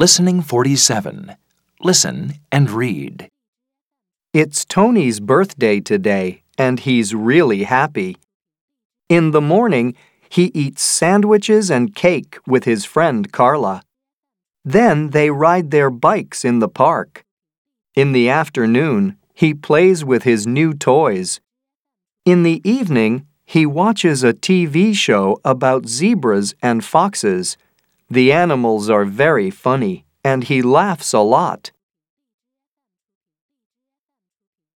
Listening 47. Listen and read. It's Tony's birthday today, and he's really happy. In the morning, he eats sandwiches and cake with his friend Carla. Then they ride their bikes in the park. In the afternoon, he plays with his new toys. In the evening, he watches a TV show about zebras and foxes. The animals are very funny, and he laughs a lot.